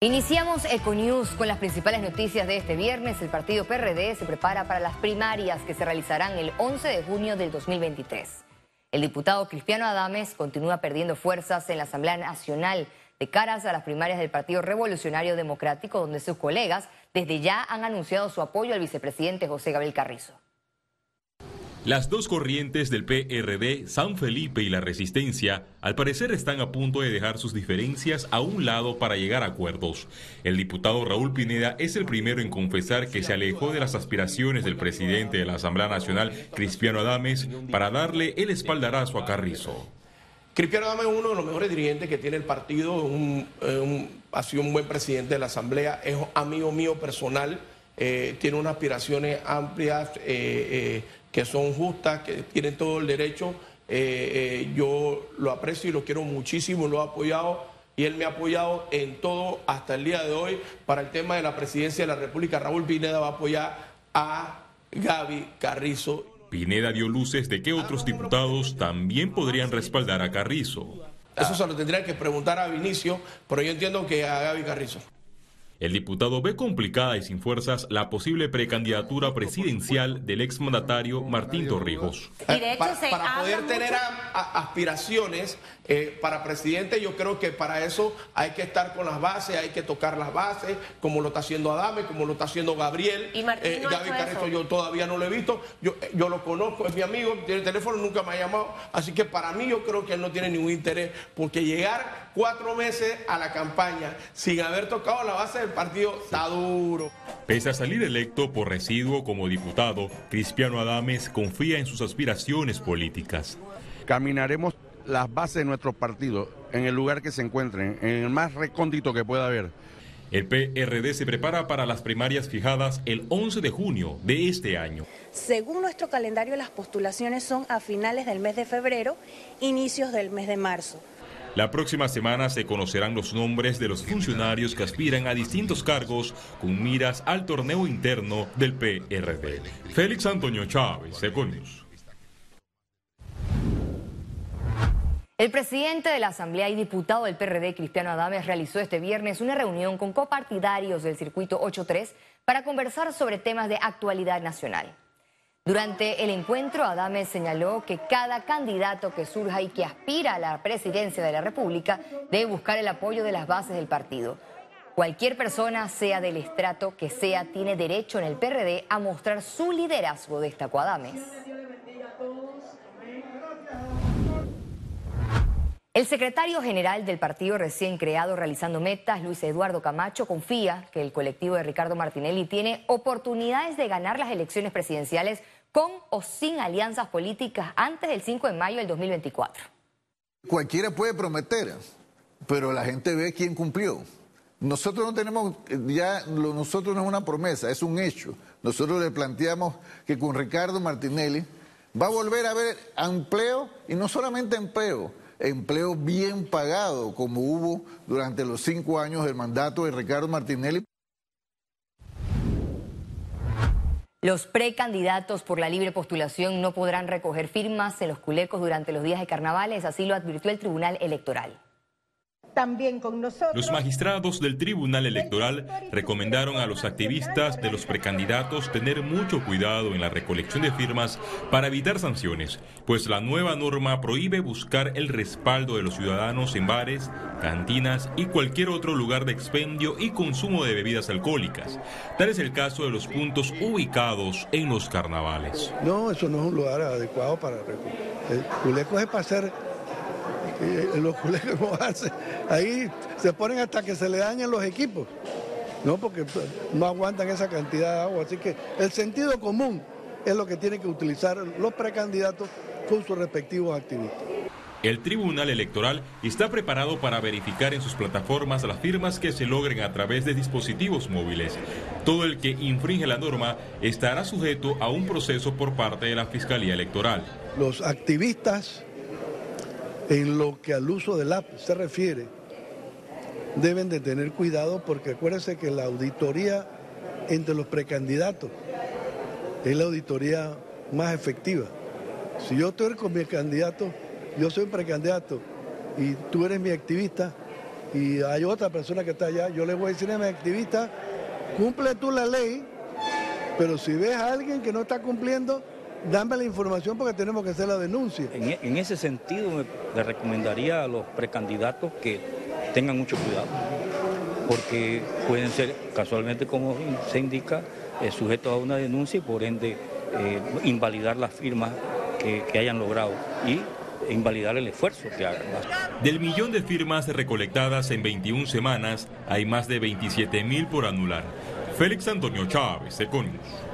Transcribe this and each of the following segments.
Iniciamos Econews con las principales noticias de este viernes. El partido PRD se prepara para las primarias que se realizarán el 11 de junio del 2023. El diputado Cristiano Adames continúa perdiendo fuerzas en la Asamblea Nacional de caras a las primarias del Partido Revolucionario Democrático, donde sus colegas desde ya han anunciado su apoyo al vicepresidente José Gabriel Carrizo. Las dos corrientes del PRD, San Felipe y la Resistencia, al parecer están a punto de dejar sus diferencias a un lado para llegar a acuerdos. El diputado Raúl Pineda es el primero en confesar que se alejó de las aspiraciones del presidente de la Asamblea Nacional, Cristiano Adames, para darle el espaldarazo a Carrizo. Cristiano Adames es uno de los mejores dirigentes que tiene el partido, ha sido un buen presidente de la Asamblea, es amigo mío personal, eh, tiene unas aspiraciones amplias. Eh, eh, que son justas, que tienen todo el derecho. Eh, eh, yo lo aprecio y lo quiero muchísimo, lo he apoyado y él me ha apoyado en todo hasta el día de hoy. Para el tema de la presidencia de la República, Raúl Pineda va a apoyar a Gaby Carrizo. Pineda dio luces de que otros diputados también podrían respaldar a Carrizo. Eso se lo tendría que preguntar a Vinicio, pero yo entiendo que a Gaby Carrizo. El diputado ve complicada y sin fuerzas la posible precandidatura presidencial del exmandatario Martín Torrijos. para, poder tener aspiraciones eh, para presidente, yo creo que para eso hay que estar con las bases, hay que tocar las bases, como lo está haciendo Adame, como lo está haciendo Gabriel. ¿Y Martín eh, Gaby yo todavía no lo he visto, yo, yo lo conozco, es mi amigo, tiene el teléfono, nunca me ha llamado, así que para mí yo creo que él no tiene ningún interés, porque llegar cuatro meses a la campaña sin haber tocado la base el partido está duro. Pese a salir electo por residuo como diputado, Cristiano Adames confía en sus aspiraciones políticas. Caminaremos las bases de nuestro partido en el lugar que se encuentren, en el más recóndito que pueda haber. El PRD se prepara para las primarias fijadas el 11 de junio de este año. Según nuestro calendario, las postulaciones son a finales del mes de febrero, inicios del mes de marzo. La próxima semana se conocerán los nombres de los funcionarios que aspiran a distintos cargos con miras al torneo interno del PRD. Félix Antonio Chávez, Econius. El presidente de la Asamblea y diputado del PRD, Cristiano Adames, realizó este viernes una reunión con copartidarios del circuito 83 para conversar sobre temas de actualidad nacional. Durante el encuentro, Adames señaló que cada candidato que surja y que aspira a la presidencia de la República debe buscar el apoyo de las bases del partido. Cualquier persona, sea del estrato que sea, tiene derecho en el PRD a mostrar su liderazgo, destacó Adames. El secretario general del partido recién creado realizando metas, Luis Eduardo Camacho, confía que el colectivo de Ricardo Martinelli tiene oportunidades de ganar las elecciones presidenciales con o sin alianzas políticas antes del 5 de mayo del 2024. Cualquiera puede prometer, pero la gente ve quién cumplió. Nosotros no tenemos, ya nosotros no es una promesa, es un hecho. Nosotros le planteamos que con Ricardo Martinelli va a volver a haber empleo y no solamente empleo, empleo bien pagado como hubo durante los cinco años del mandato de Ricardo Martinelli. Los precandidatos por la libre postulación no podrán recoger firmas en los culecos durante los días de carnavales, así lo advirtió el Tribunal Electoral también con nosotros. Los magistrados del Tribunal Electoral recomendaron a los activistas de los precandidatos tener mucho cuidado en la recolección de firmas para evitar sanciones, pues la nueva norma prohíbe buscar el respaldo de los ciudadanos en bares, cantinas y cualquier otro lugar de expendio y consumo de bebidas alcohólicas. Tal es el caso de los puntos ubicados en los carnavales. No, eso no es un lugar adecuado para... El culeco es para hacer los colegios hacen, ahí se ponen hasta que se le dañen los equipos, ¿no? Porque no aguantan esa cantidad de agua. Así que el sentido común es lo que tienen que utilizar los precandidatos con sus respectivos activistas. El Tribunal Electoral está preparado para verificar en sus plataformas las firmas que se logren a través de dispositivos móviles. Todo el que infringe la norma estará sujeto a un proceso por parte de la Fiscalía Electoral. Los activistas en lo que al uso del app se refiere, deben de tener cuidado porque acuérdense que la auditoría entre los precandidatos es la auditoría más efectiva. Si yo estoy con mi candidato, yo soy un precandidato y tú eres mi activista, y hay otra persona que está allá, yo le voy a decir a mi activista, cumple tú la ley, pero si ves a alguien que no está cumpliendo, dame la información porque tenemos que hacer la denuncia. En, ese sentido, le recomendaría a los precandidatos que tengan mucho cuidado, porque pueden ser, casualmente como se indica, eh, sujetos a una denuncia y por ende eh, invalidar las firmas que, que hayan logrado y invalidar el esfuerzo que hagan. Del millón de firmas recolectadas en 21 semanas, hay más de 27 mil por anular. Félix Antonio Chávez, Econius.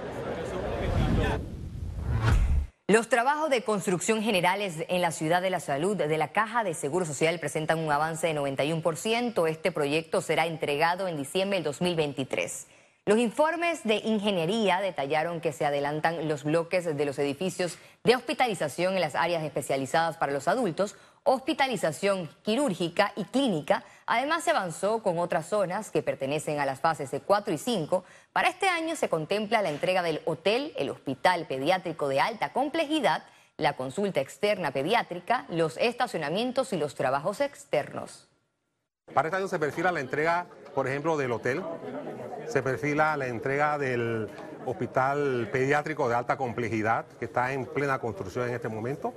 Los trabajos de construcción generales en la Ciudad de la Salud de la Caja de Seguro Social presentan un avance de 91%. Este proyecto será entregado en diciembre del 2023. Los informes de ingeniería detallaron que se adelantan los bloques de los edificios de hospitalización en las áreas especializadas para los adultos, hospitalización quirúrgica y clínica. Además, se avanzó con otras zonas que pertenecen a las fases de 4 y 5. Para este año se contempla la entrega del hotel, el hospital pediátrico de alta complejidad, la consulta externa pediátrica, los estacionamientos y los trabajos externos. Para este año se perfila la entrega, por ejemplo, del hotel, se perfila la entrega del hospital pediátrico de alta complejidad, que está en plena construcción en este momento,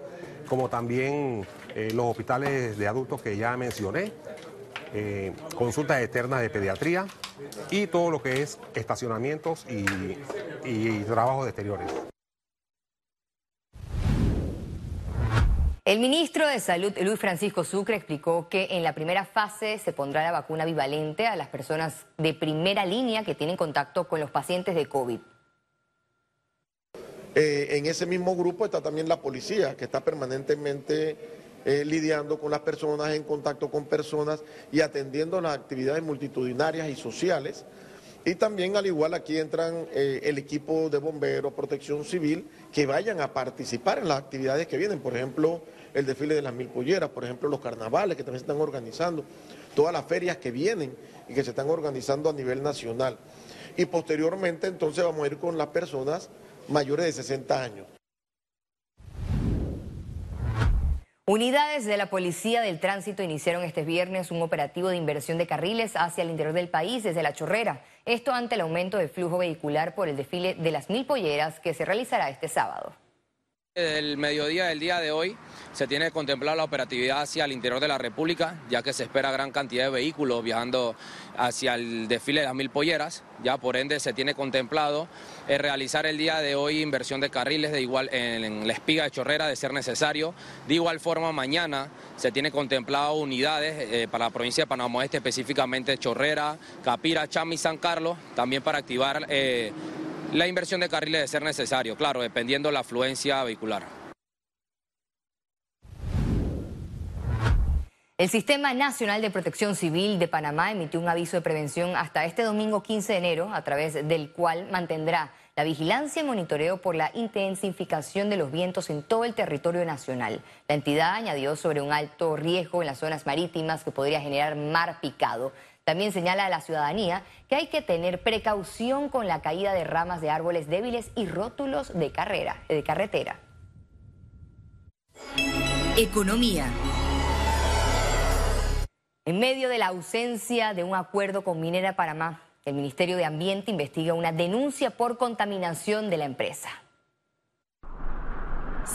como también eh, los hospitales de adultos que ya mencioné, eh, consultas externas de pediatría y todo lo que es estacionamientos y, y trabajos de exteriores. El ministro de Salud, Luis Francisco Sucre, explicó que en la primera fase se pondrá la vacuna bivalente a las personas de primera línea que tienen contacto con los pacientes de COVID. Eh, en ese mismo grupo está también la policía, que está permanentemente eh, lidiando con las personas, en contacto con personas y atendiendo las actividades multitudinarias y sociales. Y también al igual aquí entran eh, el equipo de bomberos, protección civil, que vayan a participar en las actividades que vienen. Por ejemplo, el desfile de las mil polleras, por ejemplo, los carnavales que también se están organizando, todas las ferias que vienen y que se están organizando a nivel nacional. Y posteriormente entonces vamos a ir con las personas mayores de 60 años. Unidades de la Policía del Tránsito iniciaron este viernes un operativo de inversión de carriles hacia el interior del país desde La Chorrera. Esto ante el aumento de flujo vehicular por el desfile de las mil polleras que se realizará este sábado. El mediodía del día de hoy se tiene contemplado la operatividad hacia el interior de la República, ya que se espera gran cantidad de vehículos viajando hacia el desfile de las mil polleras. Ya por ende se tiene contemplado eh, realizar el día de hoy inversión de carriles de igual en, la espiga de Chorrera de ser necesario. De igual forma mañana se tiene contemplado unidades eh, para la provincia de Panamá Oeste, específicamente Chorrera, Capira, Cham y San Carlos, también para activar eh, la inversión de carriles de ser necesario, claro, dependiendo la afluencia vehicular. El Sistema Nacional de Protección Civil de Panamá emitió un aviso de prevención hasta este domingo 15 de enero, a través del cual mantendrá la vigilancia y monitoreo por la intensificación de los vientos en todo el territorio nacional. La entidad añadió sobre un alto riesgo en las zonas marítimas que podría generar mar picado. También señala a la ciudadanía que hay que tener precaución con la caída de ramas de árboles débiles y rótulos de, carrera, de carretera. Economía. En medio de la ausencia de un acuerdo con Minera Panamá, el Ministerio de Ambiente investiga una denuncia por contaminación de la empresa.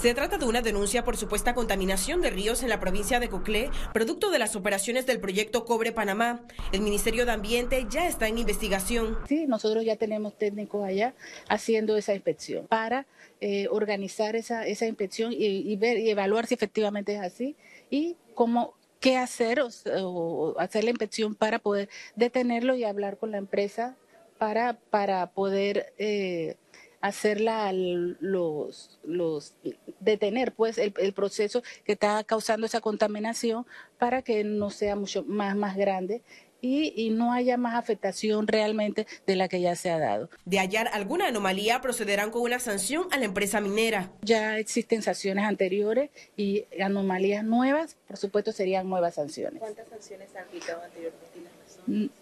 Se trata de una denuncia por supuesta contaminación de ríos en la provincia de Coclé, producto de las operaciones del proyecto Cobre Panamá. El Ministerio de Ambiente ya está en investigación. Sí, nosotros ya tenemos técnicos allá haciendo esa inspección para eh, organizar esa, esa inspección y, ver y evaluar si efectivamente es así y cómo qué hacer o, hacer la inspección para poder detenerlo y hablar con la empresa para, para poder eh, hacerla los, los detener pues el, proceso que está causando esa contaminación para que no sea mucho más más grande y, y, no haya más afectación realmente de la que ya se ha dado. De hallar alguna anomalía, procederán con una sanción a la empresa minera. Ya existen sanciones anteriores y anomalías nuevas, por supuesto, serían nuevas sanciones. ¿Cuántas sanciones han aplicado anteriormente?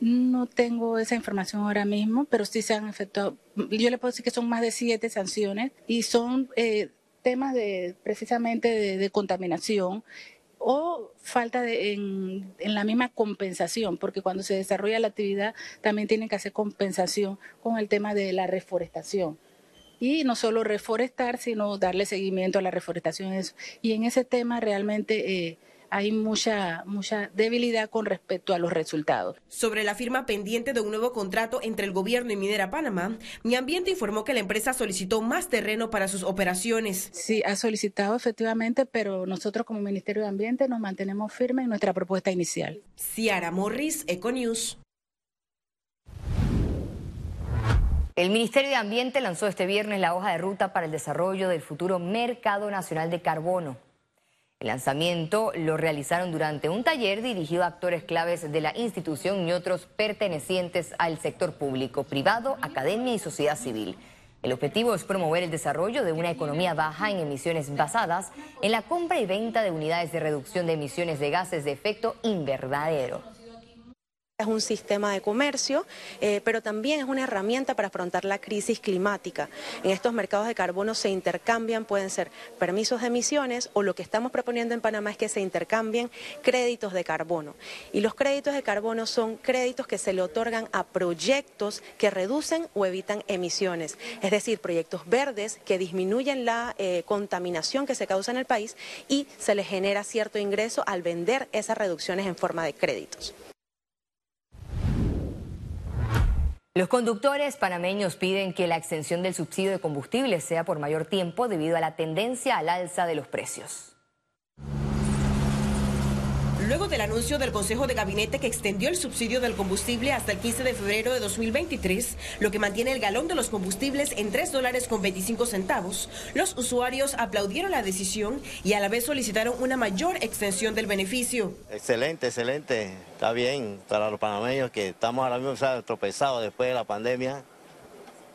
No tengo esa información ahora mismo, pero sí se han efectuado. Yo le puedo decir que son más de siete sanciones y son eh, temas de precisamente de, contaminación o falta de, en, en, la misma compensación, porque cuando se desarrolla la actividad también tienen que hacer compensación con el tema de la reforestación. Y no solo reforestar, sino darle seguimiento a la reforestación. Y en ese tema realmente... Eh, hay mucha, mucha debilidad con respecto a los resultados. Sobre la firma pendiente de un nuevo contrato entre el gobierno y Minera Panamá, Mi Ambiente informó que la empresa solicitó más terreno para sus operaciones. Sí, ha solicitado efectivamente, pero nosotros como Ministerio de Ambiente nos mantenemos firmes en nuestra propuesta inicial. Ciara Morris, Econews. El Ministerio de Ambiente lanzó este viernes la hoja de ruta para el desarrollo del futuro Mercado Nacional de Carbono. El lanzamiento lo realizaron durante un taller dirigido a actores claves de la institución y otros pertenecientes al sector público, privado, academia y sociedad civil. El objetivo es promover el desarrollo de una economía baja en emisiones basadas en la compra y venta de unidades de reducción de emisiones de gases de efecto invernadero es un sistema de comercio, eh, pero también es una herramienta para afrontar la crisis climática. En estos mercados de carbono se intercambian, pueden ser permisos de emisiones o lo que estamos proponiendo en Panamá es que se intercambien créditos de carbono. Y los créditos de carbono son créditos que se le otorgan a proyectos que reducen o evitan emisiones, es decir, proyectos verdes que disminuyen la eh, contaminación que se causa en el país y se les genera cierto ingreso al vender esas reducciones en forma de créditos. Los conductores panameños piden que la extensión del subsidio de combustible sea por mayor tiempo debido a la tendencia al alza de los precios. Luego del anuncio del Consejo de Gabinete que extendió el subsidio del combustible hasta el 15 de febrero de 2023, lo que mantiene el galón de los combustibles en 3 dólares con 25 centavos, los usuarios aplaudieron la decisión y a la vez solicitaron una mayor extensión del beneficio. Excelente, excelente. Está bien para los panameños que estamos ahora mismo tropezados después de la pandemia.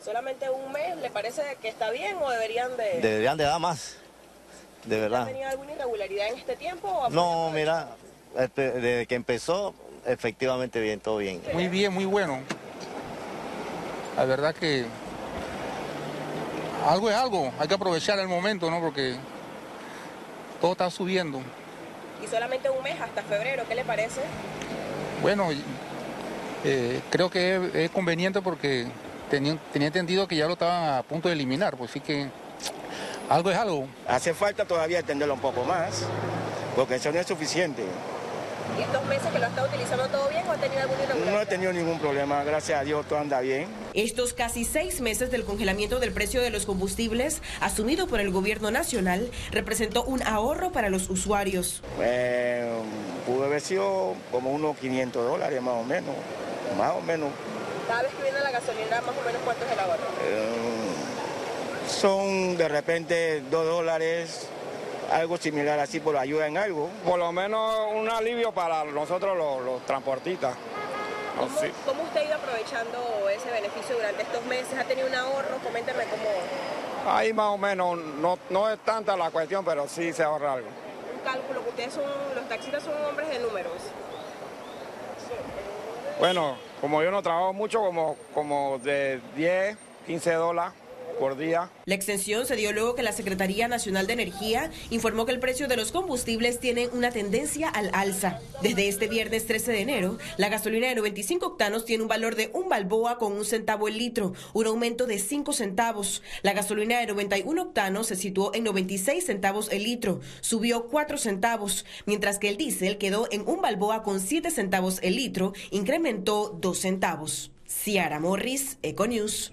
¿Solamente un mes le parece que está bien o deberían de...? Deberían de dar más, de verdad. ¿Ha tenido alguna irregularidad en este tiempo? no, mira, desde que empezó, efectivamente bien, todo bien. Muy bien, muy bueno. La verdad que algo es algo, hay que aprovechar el momento, ¿no? Porque todo está subiendo. ¿Y solamente un mes hasta febrero? ¿Qué le parece? Bueno, eh, creo que es, conveniente porque tenía, tenía entendido que ya lo estaban a punto de eliminar, pues sí que algo es algo. Hace falta todavía entenderlo un poco más, porque eso no es suficiente. ¿Y estos meses que lo ha estado utilizando todo bien o ha tenido algún irregularidad? No he tenido ningún problema, gracias a Dios todo anda bien. Estos casi seis meses del congelamiento del precio de los combustibles asumido por el gobierno nacional representó un ahorro para los usuarios. Eh, pudo haber sido como unos 500 dólares más o menos, más o menos. Cada vez que viene la gasolina, más o menos cuánto es el ahorro? Eh, son de repente 2 dólares, algo similar así por ayuda en algo. Por lo menos un alivio para nosotros los, transportistas. ¿Cómo, ¿Cómo, usted ha ido aprovechando ese beneficio durante estos meses? ¿Ha tenido un ahorro? Coménteme cómo... Ahí más o menos, no, no es tanta la cuestión, pero sí se ahorra algo. Un cálculo, que ustedes son, los taxistas son hombres de números. Bueno, como yo no trabajo mucho, como, como de 10, 15 dólares La extensión se dio luego que la Secretaría Nacional de Energía informó que el precio de los combustibles tiene una tendencia al alza. Desde este viernes 13 de enero, la gasolina de 95 octanos tiene un valor de un balboa con un centavo el litro, un aumento de 5 centavos. La gasolina de 91 octanos se situó en 96 centavos el litro, subió 4 centavos, mientras que el diésel quedó en un balboa con 7 centavos el litro, incrementó 2 centavos. Ciara Morris, Econews.